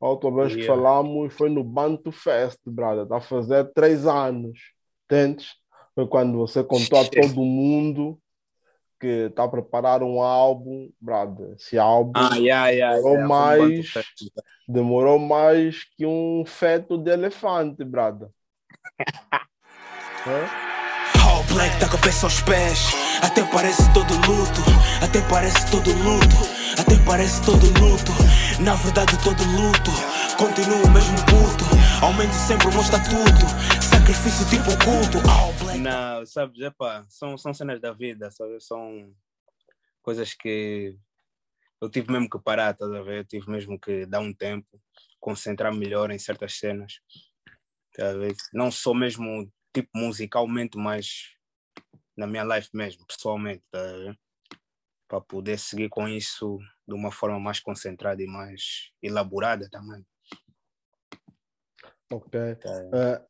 A outra vez que Yeah. falamos foi no Bantu Fest, brother. Está a fazer três anos. Entendes? Foi quando você contou a todo mundo que está a preparar um álbum, brother. Esse álbum Ah, yeah, yeah, demorou yeah. mais, banto demorou mais que um feto de elefante, brother. É? All black da cabeça aos pés. Até parece todo luto. Até parece todo luto. Até parece todo luto. Na verdade, todo luto. Continuo mesmo puto. Aumento sempre o meu estatuto. Sacrifício tipo culto. Não, sabes, epá, são, são cenas da vida, sabe? São coisas que eu tive mesmo que parar, estás a ver? Eu tive mesmo que dar um tempo, concentrar melhor em certas cenas, a ver? Não só mesmo tipo musicalmente, mas na minha life mesmo, pessoalmente, ver? Para poder seguir com isso de uma forma mais concentrada e mais elaborada também. Ok. É,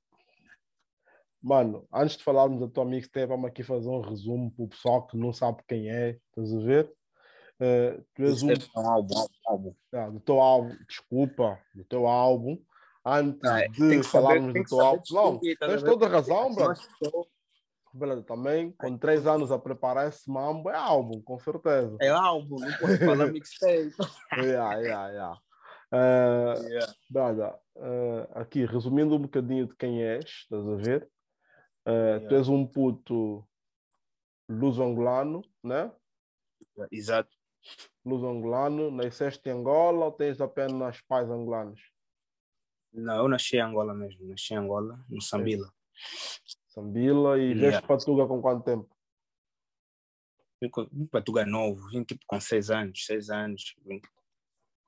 mano, antes de falarmos da tua mixtape, vamos aqui fazer um resumo para o pessoal que não sabe quem é, estás a ver? É, tu és um, é um álbum, álbum, ah, do teu álbum, desculpa, do teu álbum, antes Ah, tem de saber- falarmos tem do teu saber álbum. Não, tens toda a razão, bro. Beleza, também, com três anos a preparar esse mambo, é álbum, com certeza. É álbum, não posso falar mixtape. Yeah, yeah, yeah. É, Yeah. Brada, eh, aqui, resumindo um bocadinho de quem és, estás a ver? Tu Yeah. és um puto luso-angolano, né? Exato. Luso-angolano, nasceste em Angola ou tens apenas pais angolanos? Não, eu nasci em Angola mesmo, nasci em Angola, no Sambila. Sambila e Yeah. vieste para Tuga com quanto tempo? Vim para Tuga novo, vim tipo com 6 anos, 6 anos. vim.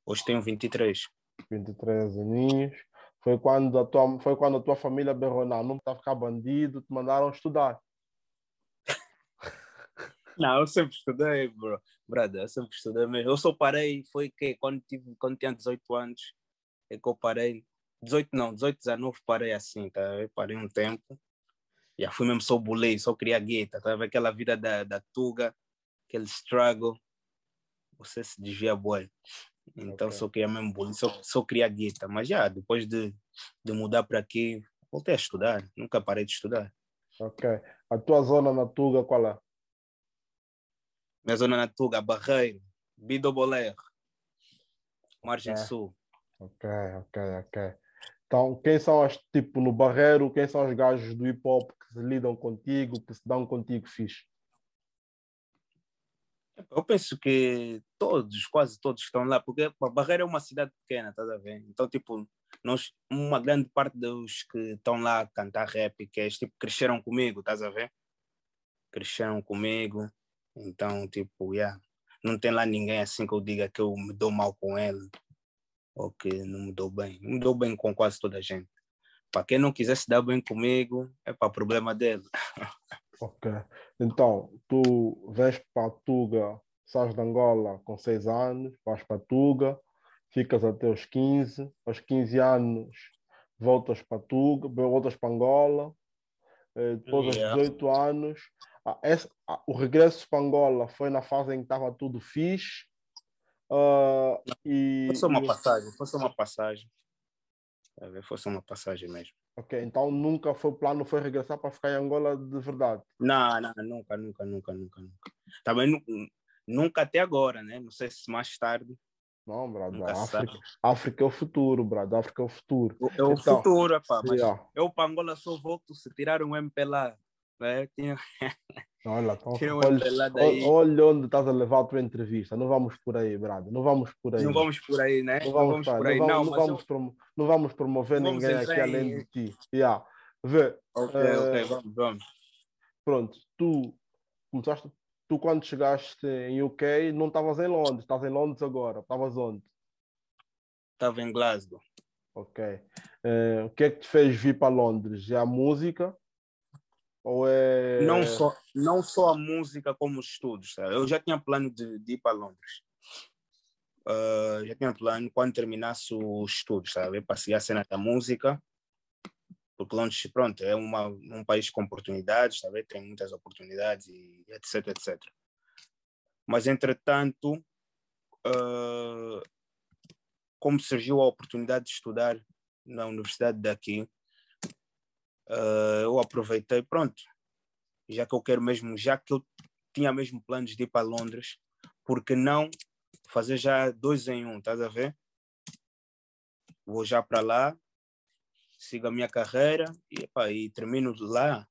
Hoje tenho 23. 23 aninhos. Foi quando a tua, foi quando a tua família berrou, não, não está a ficar bandido, te mandaram estudar. Não, eu sempre estudei, bro. Brother, eu sempre estudei mesmo. Eu só parei, foi que quando, tive, quando tinha 18 anos, é que eu parei. 18 não, 18, 19 parei assim, tá? Eu parei um tempo. Já fui mesmo só bulei, só queria gueta, tá? vendo? Aquela vida da, da Tuga, aquele struggle. Você se desvia boy. Então Ok. só queria mesmo bullying, só, só queria guita. Mas já, depois de, de mudar para aqui, voltei a estudar. Nunca parei de estudar. Ok. A tua zona na Tuga qual é? Minha zona na Tuga, Barreiro, Bidoboler, Margem É. Sul. Ok, ok, ok. Então, quem são as, tipo, no Barreiro, quem são os gajos do hip hop que lidam contigo, que se dão contigo fixe? Eu penso que todos, quase todos estão lá, porque a Barreira é uma cidade pequena, estás a ver? Então, tipo, nós, uma grande parte dos que estão lá a cantar rap, que é, tipo, cresceram comigo, estás a ver? Cresceram comigo, então, tipo, yeah, não tem lá ninguém assim que eu diga que eu me dou mal com ele, ou que não me dou bem. Me dou bem com quase toda a gente. Para quem não quiser se dar bem comigo, é para problema dele. Ok. Então, tu vens para Tuga, sais de Angola com 6 anos, vais para Tuga, ficas até os 15, aos 15 anos voltas para Tuga, voltas para Angola, eh, depois aos Yeah. 18 anos, ah, esse- ah, o regresso para Angola foi na fase em que estava tudo fixe. ah, e, Foi só uma passagem, foi só uma passagem. Foi só uma passagem mesmo. Ok, então nunca foi o plano, foi regressar para ficar em Angola de verdade. Não, não, nunca, nunca, nunca, nunca, nunca. Também nu- nunca até agora, né? Não sei se mais tarde. Não, se África. África é o futuro, brother. África é o futuro. É o Então, futuro, pá. Mas Yeah. eu para Angola só volto se tirar um MP lá. Tinha, Olha, então, olha, daí. olha onde estás a levar a tua entrevista. Não vamos por aí, brother. Não vamos por aí. Não vamos por aí, né? Não vamos, por para- aí. não vamos, Não, não vamos, promo- não vamos promover Não vamos ninguém aqui além de ti. Yeah. Vê, eu... Ok, Eh, ok, vamos, vamos. pronto, tu começaste, tu quando chegaste em UK não estavas em Londres, estás em Londres agora, estavas onde? Estava em Glasgow. Ok. Eh, o que é que te fez vir para Londres? É a música? Ou é. Não, só, não só a música, como os estudos. Sabe? Eu já tinha plano de, de ir para Londres. Ah, já tinha plano quando terminasse os estudos, sabe? Para seguir a cena da música. Porque Londres, pronto, é uma, um país com oportunidades, sabe? Tem muitas oportunidades e etc, etc. Mas, entretanto, ah, como surgiu a oportunidade de estudar na universidade daqui, uh, eu aproveitei, pronto, já que eu quero mesmo, já que eu tinha mesmo planos de ir para Londres, porque não fazer já dois em um, estás a ver? Vou já para lá, sigo a minha carreira e, epa, e termino lá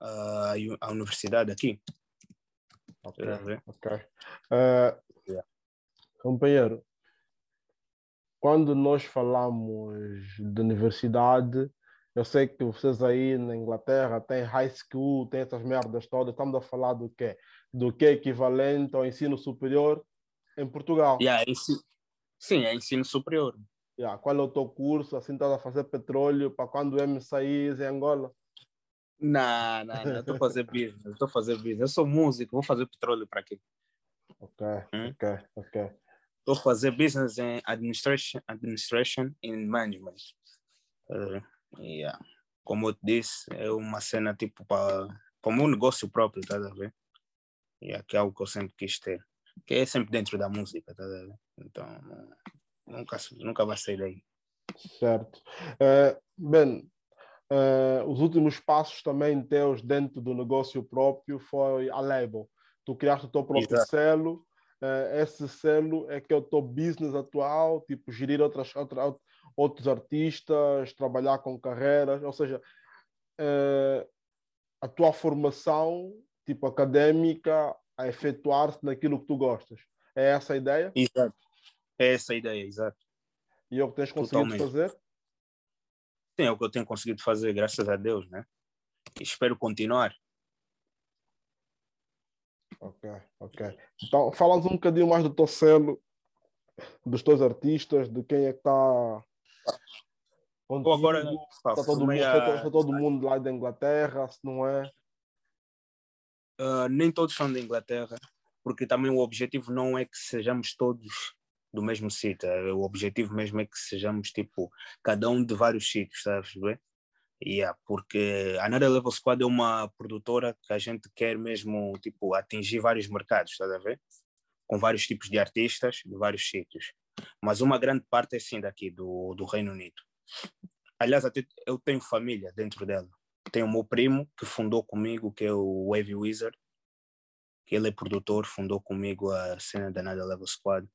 uh, a universidade aqui. Ok, ok. Uh, yeah. Companheiro, quando nós falamos de universidade, eu sei que vocês aí na Inglaterra têm high school, tem essas merdas todas. Estamos a falar do quê? Do que é equivalente ao ensino superior em Portugal. Yeah, Sim, é ensino superior. Yeah. Qual é o teu curso? Assim estás a fazer petróleo para quando o M sair em Angola? Não, não, não. Estou a fazer business. Estou a fazer business. Eu sou músico, vou fazer petróleo para quê? Ok, hum? ok, ok. Estou a fazer business em administration, administration and management. Uh, Yeah. Como eu te disse, é uma cena tipo para o meu negócio próprio, tá a ver? Yeah, que é algo que eu sempre quis ter. Que é sempre dentro da música, tá a ver? Então, nunca, nunca vai sair daí. Certo. Uh, bem, uh, os últimos passos também teus dentro do negócio próprio foi a label. Tu criaste o teu próprio Exato. selo. Uh, esse selo é que é o teu business atual, tipo, gerir outras, outras, outros artistas, trabalhar com carreiras, ou seja, uh, a tua formação, tipo académica, a efetuar-se naquilo que tu gostas. É essa a ideia? Exato. É essa a ideia, exato. E é o que tens conseguido Totalmente. fazer? Sim, é o que eu tenho conseguido fazer, graças a Deus, né? E espero continuar. Ok, ok. Então, fala-nos um bocadinho mais do teu selo, dos teus artistas, de quem é que está Contigo, agora está todo, mundo, a... está todo mundo lá da Inglaterra, se não é? Uh, nem todos são da Inglaterra, porque também o objetivo não é que sejamos todos do mesmo sítio. É, o objetivo mesmo é que sejamos tipo cada um de vários sítios, sabes bem? Yeah, porque a Nada Level Squad é uma produtora que a gente quer mesmo tipo atingir vários mercados, estás a ver? Com vários tipos de artistas de vários sítios mas uma grande parte é sim daqui do, do Reino Unido. Aliás, até eu tenho família dentro dela. Tenho o meu primo que fundou comigo, que é o Wavy Wizard, que ele é produtor, fundou comigo a cena da Nada Level Squad.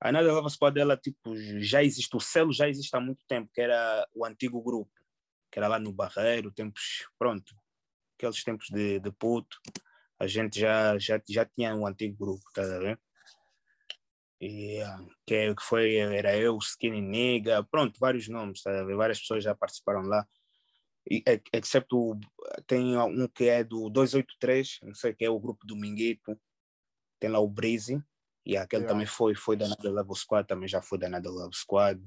A Nada Level Squad, ela tipo, já existe, o selo já existe há muito tempo, que era o antigo grupo, que era lá no Barreiro, tempos, pronto, aqueles tempos de, de puto, a gente já, já, já tinha um antigo grupo, tá a ver? E, que, que foi, era eu, Skinny Nigga, pronto, vários nomes, tá? várias pessoas já participaram lá, e, excepto tem um que é do 283, não sei que é o grupo do Minguito, tem lá o Breezy, e aquele yeah. também foi, foi da Nada Level Squad, também já foi da Nada Level Squad.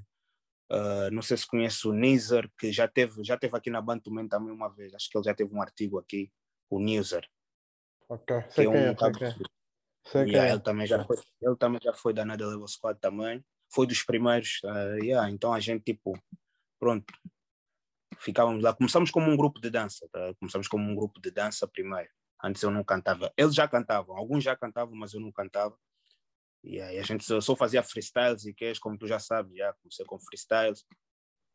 Uh, não sei se conhece o Nizer, que já teve, já teve aqui na Bantuman também uma vez, acho que ele já teve um artigo aqui, o Nizer. Ok, sei que é um quem é, Yeah, é. ele, também já foi, ele também já foi da Nada Level Squad também. Foi dos primeiros. Uh, yeah, então a gente, tipo, pronto, ficávamos lá. Começamos como um grupo de dança. Tá? Começamos como um grupo de dança primeiro. Antes eu não cantava. Eles já cantavam, alguns já cantavam, mas eu não cantava. E aí a gente só, fazia freestyles e que como tu já sabes, já comecei com freestyles.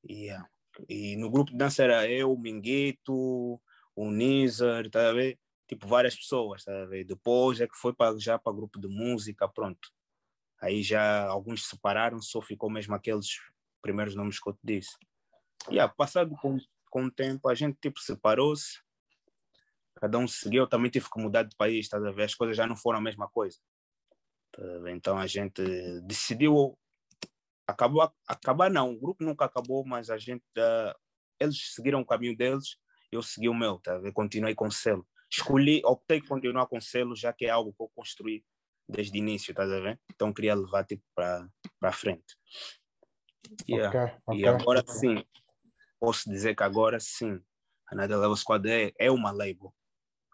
Yeah. E no grupo de dança era eu, o Minguito, o Nizar, tá a ver? Tipo várias pessoas, sabe? Depois é que foi para já para grupo de música, pronto. Aí já alguns se separaram, só ficou mesmo aqueles primeiros nomes que eu te disse. E yeah, passado com, com o tempo, a gente tipo separou-se, cada um seguiu, eu também tive que mudar de país, tá? As coisas já não foram a mesma coisa. Tá então a gente decidiu acabou acabar não, o grupo nunca acabou, mas a gente uh, eles seguiram o caminho deles, eu segui o meu, tá? Eu continuei com o selo escolhi, optei por continuar com selo, já que é algo que eu construí desde o início, estás a ver? Então queria levar tipo para frente. Yeah. Okay, okay, e agora sim, posso dizer que agora sim, a Nada Level Squad é, é uma label.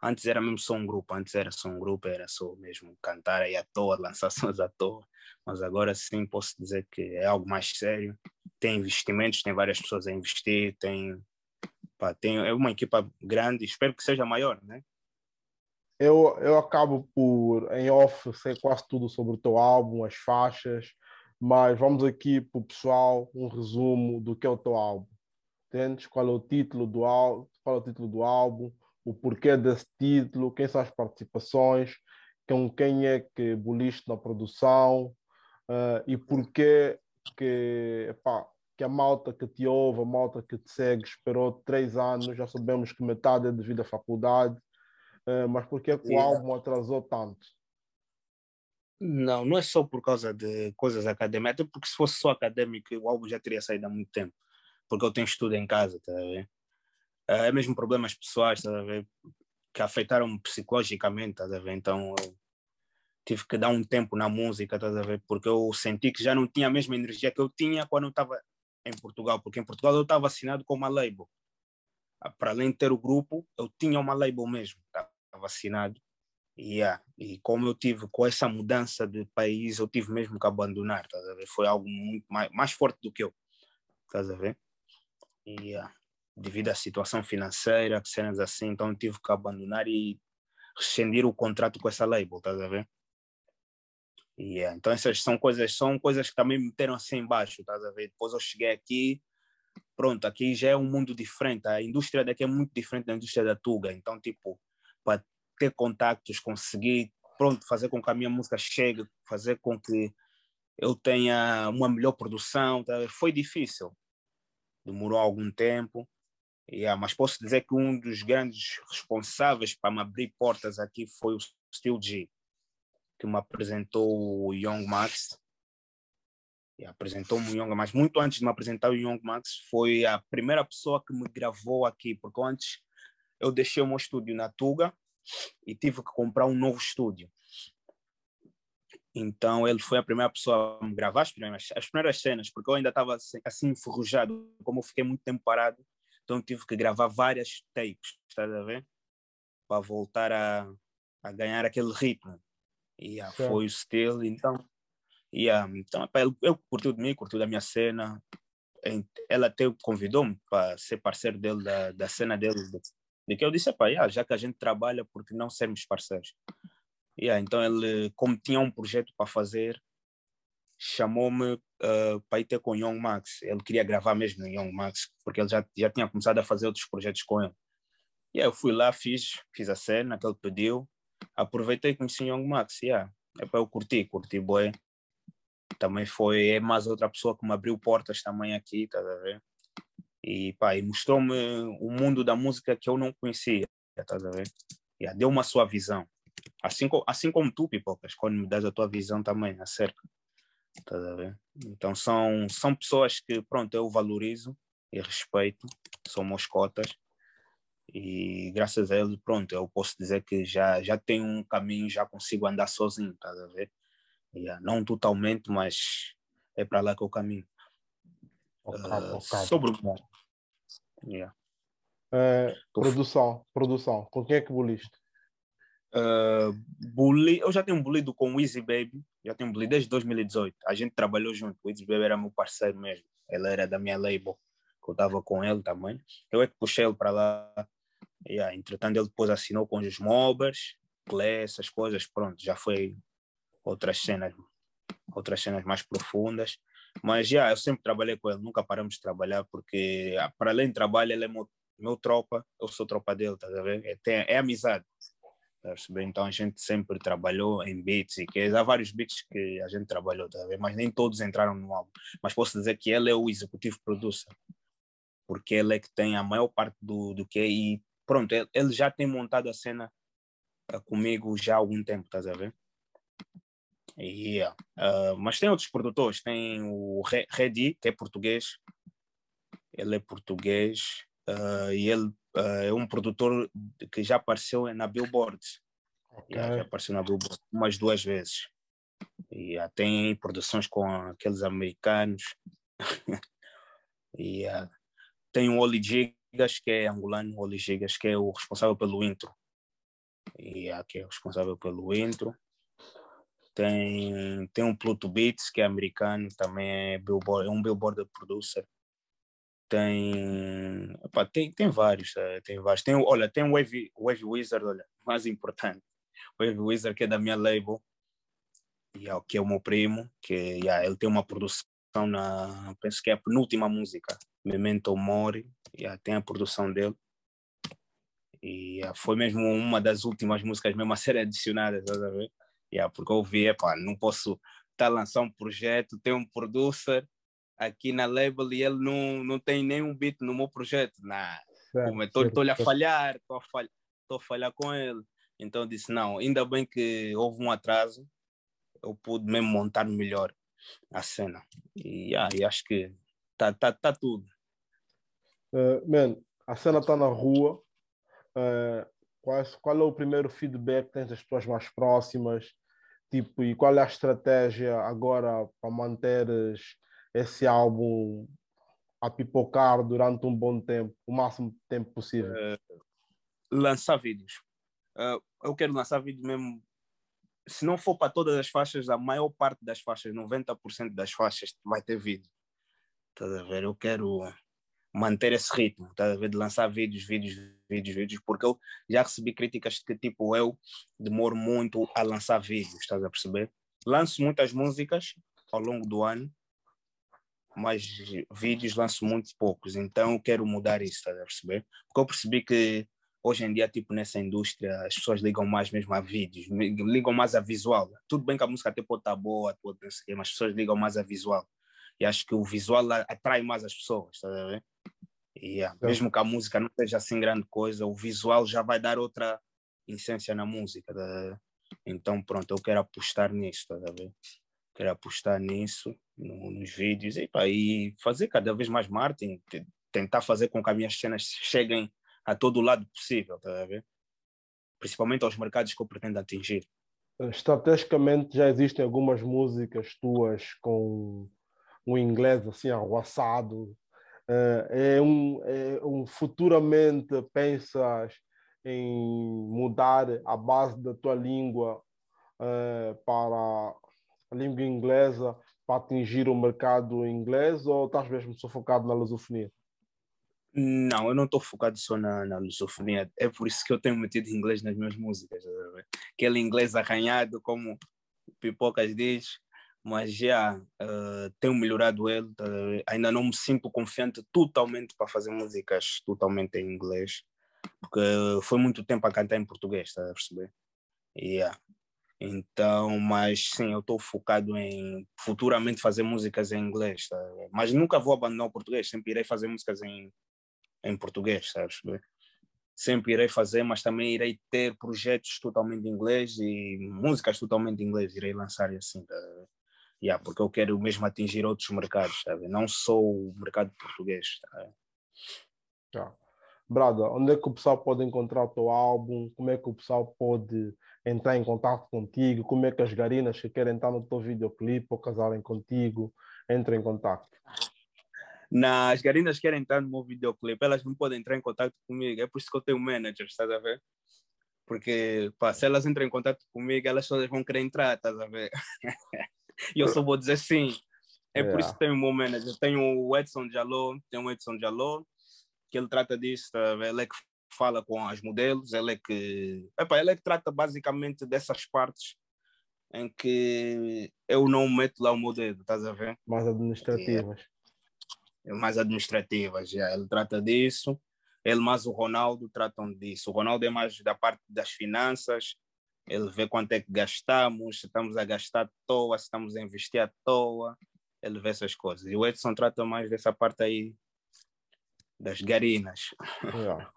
Antes era mesmo só um grupo, antes era só um grupo, era só mesmo cantar aí à toa, lançar sons à toa. Mas agora sim posso dizer que é algo mais sério. Tem investimentos, tem várias pessoas a investir, tem Pá, tem, é uma equipa grande, espero que seja maior, né? Eu, eu acabo por, em off, sei quase tudo sobre o teu álbum, as faixas, Mas vamos aqui para o pessoal um resumo do que é o teu álbum. Entendes? Qual é o título do álbum? Qual é o título do álbum? O porquê desse título? Quem são as participações? Com quem é que boliste na produção? Uh, e porquê que, epá, que a malta que te ouve, a malta que te segue, esperou três anos, já sabemos que metade é devido à faculdade, uh, mas porquê que o álbum atrasou tanto? Não, não é só por causa de coisas acadêmicas, até porque se fosse só acadêmico, o álbum já teria saído há muito tempo, porque eu tenho estudo em casa, tá a ver? É mesmo problemas pessoais, tá a ver? Que afetaram-me psicologicamente, tá a ver? Então eu tive que dar um tempo na música, tá a ver? Porque eu senti que já não tinha a mesma energia que eu tinha quando eu estava em Portugal, porque em Portugal eu estava assinado com uma label. Ah, para além de ter o grupo, eu tinha uma label mesmo, estava assinado Yeah. E como eu tive com essa mudança de país, eu tive mesmo que abandonar, estás a ver? Foi algo muito mais, mais forte do que eu, estás a ver? E yeah. devido à situação financeira, cenas assim, então tive que abandonar e rescindir o contrato com essa label, estás a ver? Yeah. Então essas são coisas, são coisas que também me meteram assim embaixo, estás a ver? Depois eu cheguei aqui, pronto, aqui já é um mundo diferente, a indústria daqui é muito diferente da indústria da Tuga, então tipo, para ter contactos, conseguir pronto, fazer com que a minha música chegue, fazer com que eu tenha uma melhor produção. Tá? Foi difícil, demorou algum tempo, yeah, mas posso dizer que um dos grandes responsáveis para me abrir portas aqui foi o Steel G, que me apresentou o Young Max. E apresentou-me o Young Max. Muito antes de me apresentar o Young Max, foi a primeira pessoa que me gravou aqui, porque antes eu deixei o meu estúdio na Tuga e tive que comprar um novo estúdio. Então ele foi a primeira pessoa a me gravar as primeiras, as primeiras cenas, porque eu ainda estava assim, assim enferrujado, como eu fiquei muito tempo parado, então tive que gravar várias tapes, está a ver? Para voltar a, a ganhar aquele ritmo. E yeah, foi o estilo, então, yeah, então ele, ele curtiu de mim, curtiu da minha cena. Ela até convidou-me para ser parceiro dele da, da cena dele de que eu disse, yeah, já que a gente trabalha, por que não sermos parceiros? Yeah, então ele, como tinha um projeto para fazer, chamou-me uh, para ir ter com o Young Max. Ele queria gravar mesmo no Young Max, porque ele já, já tinha começado a fazer outros projetos com ele. E yeah, eu fui lá, fiz, fiz a cena que ele pediu, aproveitei e conheci o Young Max. Yeah. É para eu curtir, curti boi. Também foi é mais outra pessoa que me abriu portas também aqui, tá a ver? e, pá, e mostrou-me o mundo da música que eu não conhecia, estás a ver? Yeah, deu uma sua visão. Assim, assim como tu, Pipocas, quando me das a tua visão também acerca. Estás a ver? Então são, são pessoas que, pronto, eu valorizo e respeito, são meus cotas. E graças a ele, pronto, eu posso dizer que já, já tenho um caminho, já consigo andar sozinho, estás a ver? Yeah, não totalmente, mas é para lá que eu caminho. Uh, sobre o Yeah. Uh, produção, produção. Com quem é que buliste? Uh, bully, eu já tenho bulido com o Easy Baby, já tenho bulido desde 2018. A gente trabalhou junto, o Easy Baby era meu parceiro mesmo. Ele era da minha label, que eu estava com ele também. Eu é que puxei ele para lá. Yeah, entretanto, ele depois assinou com os Mobbers, Clé, essas coisas. Pronto, já foi outras cenas, outras cenas mais profundas. Mas já, eu sempre trabalhei com ele, nunca paramos de trabalhar, porque ah, para além de trabalho, ele é meu, meu tropa, eu sou tropa dele, tá ver? É, tem, é amizade. Tá então a gente sempre trabalhou em beats e que há vários beats que a gente trabalhou, tá ver? Mas nem todos entraram no álbum. Mas posso dizer que ele é o executivo producer, porque ele é que tem a maior parte do, do e pronto, ele, ele já tem montado a cena uh, comigo já há algum tempo, estás a ver? Yeah. Uh, mas tem outros produtores, tem o Redi, que é português, ele é português uh, e ele uh, é um produtor que já apareceu na Billboard. Okay. Yeah, já apareceu na Billboard umas duas vezes. E yeah, tem produções com aqueles americanos. e tem o Oli Gigas, que é angolano, Oli Gigas, que é o responsável pelo intro. E que é o responsável pelo intro. Tem, tem um Pluto Beats, que é americano, também é, billboard, é um billboard producer. Tem, opa, tem, tem vários, é, tem vários. Tem, olha, tem o Wave, Wave Wizard, olha, mais importante. Wave Wizard, que é da minha label. yeah, que é o meu primo, que yeah, ele tem uma produção na, penso que é a penúltima música, Memento Mori, yeah, tem a produção dele. E yeah, foi mesmo uma das últimas músicas mesmo a ser adicionadas, a ver? Yeah, porque eu ouvi, epá, não posso estar tá a lançar um projeto, tem um producer aqui na label e ele não, não tem nenhum beat no meu projeto. Nah, estou-lhe a falhar, estou a, falhar, a falhar com ele. Então disse, não, ainda bem que houve um atraso, eu pude mesmo montar melhor a cena. E, yeah, e acho que tá, tá, tá tudo. Uh, man, a cena está na rua. Uh, qual, qual é o primeiro feedback que tens das pessoas mais próximas? Tipo, e qual é a estratégia agora para manteres esse álbum a pipocar durante um bom tempo, o máximo de tempo possível? Uh, lançar vídeos. Uh, eu quero lançar vídeos mesmo se não for para todas as faixas, a maior parte das faixas, 90% das faixas vai ter vídeo. Estás a ver? Eu quero manter esse ritmo, ver? De lançar vídeos, vídeos, vídeos, vídeos, porque eu já recebi críticas que, tipo, eu demoro muito a lançar vídeos, estás a perceber? Lanço muitas músicas ao longo do ano, mas vídeos lanço muito poucos, então quero mudar isso, estás a perceber? Porque eu percebi que hoje em dia, tipo, nessa indústria, as pessoas ligam mais mesmo a vídeos, ligam mais a visual. Tudo bem que a música até pode estar boa, pode mas as pessoas ligam mais a visual. E acho que o visual atrai mais as pessoas, tá a ver? E, yeah, mesmo que a música não seja assim grande coisa, o visual já vai dar outra essência na música. Tá então, pronto, eu quero apostar nisso, tá a ver? Quero apostar nisso, no, nos vídeos, e, pá, e fazer cada vez mais marketing, tentar fazer com que as minhas cenas cheguem a todo lado possível, tá a ver? Principalmente aos mercados que eu pretendo atingir. Estrategicamente já existem algumas músicas tuas com um inglês assim arruaçado. Eh, é um, é um futuramente pensas em mudar a base da tua língua uh, para a língua inglesa para atingir o mercado inglês ou estás mesmo só focado na lusofonia? Não, eu não estou focado só na, na lusofonia. É por isso que eu tenho metido inglês nas minhas músicas. Aquele inglês arranhado, como Pipocas diz, mas já uh, tenho melhorado ele. Tá ainda não me sinto confiante totalmente para fazer músicas totalmente em inglês, porque foi muito tempo a cantar em português, está a perceber? Yeah. Então, mas sim, eu estou focado em futuramente fazer músicas em inglês, tá? mas nunca vou abandonar o português, sempre irei fazer músicas em, em português, sabes? Sempre irei fazer, mas também irei ter projetos totalmente em inglês e músicas totalmente em inglês, irei lançar assim, tá? Yeah, porque eu quero mesmo atingir outros mercados, sabe? Não só o mercado português. Tá? Yeah. Brada, onde é que o pessoal pode encontrar o teu álbum? Como é que o pessoal pode entrar em contato contigo? Como é que as garinas que querem estar no teu videoclipe ou casarem contigo entrem em contato? Nas garinas querem entrar no meu videoclipe, elas não podem entrar em contato comigo. É por isso que eu tenho manager, estás a ver? Porque pá, se elas entram em contato comigo, elas só vão querer entrar, estás a ver? e eu só vou dizer sim. É yeah. por isso que tenho o meu manager. Tenho o Edson Jaló, tenho o Edson Jaló, que ele trata disso, tá ele é que fala com as modelos, ele é que. Epa, ele é que trata basicamente dessas partes em que eu não meto lá o meu dedo, estás a ver? Mais administrativas. Yeah mais administrativas. Já. Ele trata disso, ele mais o Ronaldo tratam disso. O Ronaldo é mais da parte das finanças, ele vê quanto é que gastamos, se estamos a gastar à toa, se estamos a investir à toa, ele vê essas coisas. E o Edson trata mais dessa parte aí das garinas. Yeah.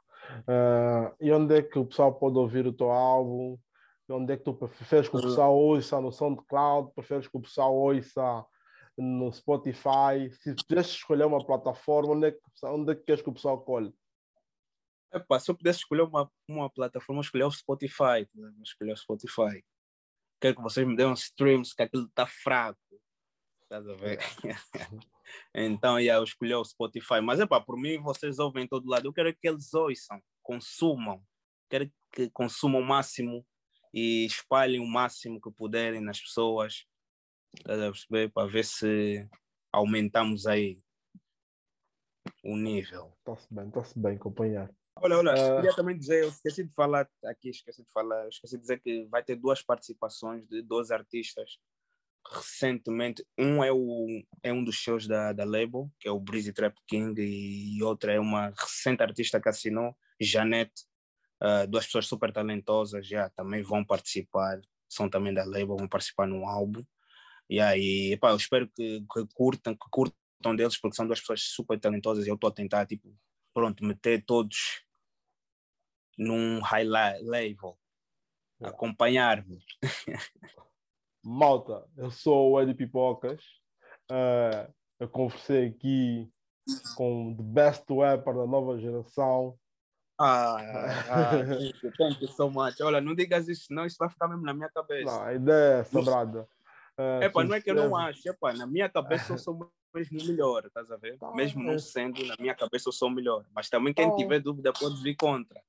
Uh, e onde é que o pessoal pode ouvir o teu álbum? Onde é que tu preferes que o pessoal ouça no SoundCloud? Preferes que o pessoal ouça no Spotify, se pudesse escolher uma plataforma, onde é que, onde é que queres que o pessoal colhe? Epa, se eu pudesse escolher uma, uma plataforma, escolher o Spotify. Né? Escolher o Spotify. Quero que vocês me dêem streams, que aquilo está fraco. Estás a ver? então, yeah, eu escolhi o Spotify. Mas, é por mim, vocês ouvem em todo lado. Eu quero que eles ouçam, consumam. Quero que consumam o máximo e espalhem o máximo que puderem nas pessoas perceber? Para ver se aumentamos aí o nível. Está-se bem, está-se bem, acompanhar. Olha, olha, uh... queria também dizer, eu esqueci de falar aqui, esqueci de falar, esqueci de dizer que vai ter duas participações de dois artistas recentemente. Um é, o, é um dos shows da, da label, que é o Breezy Trap King, e outra é uma recente artista que assinou, Janete. Uh, duas pessoas super talentosas já também vão participar, são também da label, vão participar no álbum. E aí, eu espero que, que curtam, que curtam deles, porque são duas pessoas super talentosas e eu estou a tentar, tipo, pronto, meter todos num high level, é. acompanhar-me. Malta, eu sou o Eddie Pipocas. Uh, eu conversei aqui com o the best rapper da nova geração. Ah, ah thank you so much. Olha, não digas isso, não, isso vai ficar mesmo na minha cabeça. Não, a ideia é essa, brada. Uh, epa, não é que eu não acho, epa, na minha cabeça eu sou mesmo melhor, estás a ver? Tá, mesmo não é. sendo, na minha cabeça eu sou melhor. Mas também quem tá. tiver dúvida pode vir contra.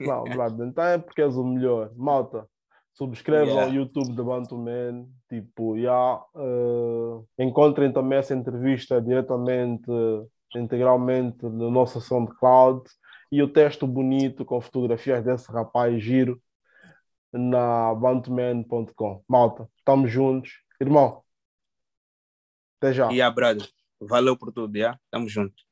Não, brada, então é porque és o melhor. Malta, subscrevam yeah. o YouTube da Man, tipo, yeah, uh, encontrem também essa entrevista diretamente, integralmente no nosso SoundCloud e o texto bonito com fotografias desse rapaz giro na bantuman.com. Malta, estamos juntos. Irmão, até já. E yeah, brother, valeu por tudo, já? Yeah? Tamo junto.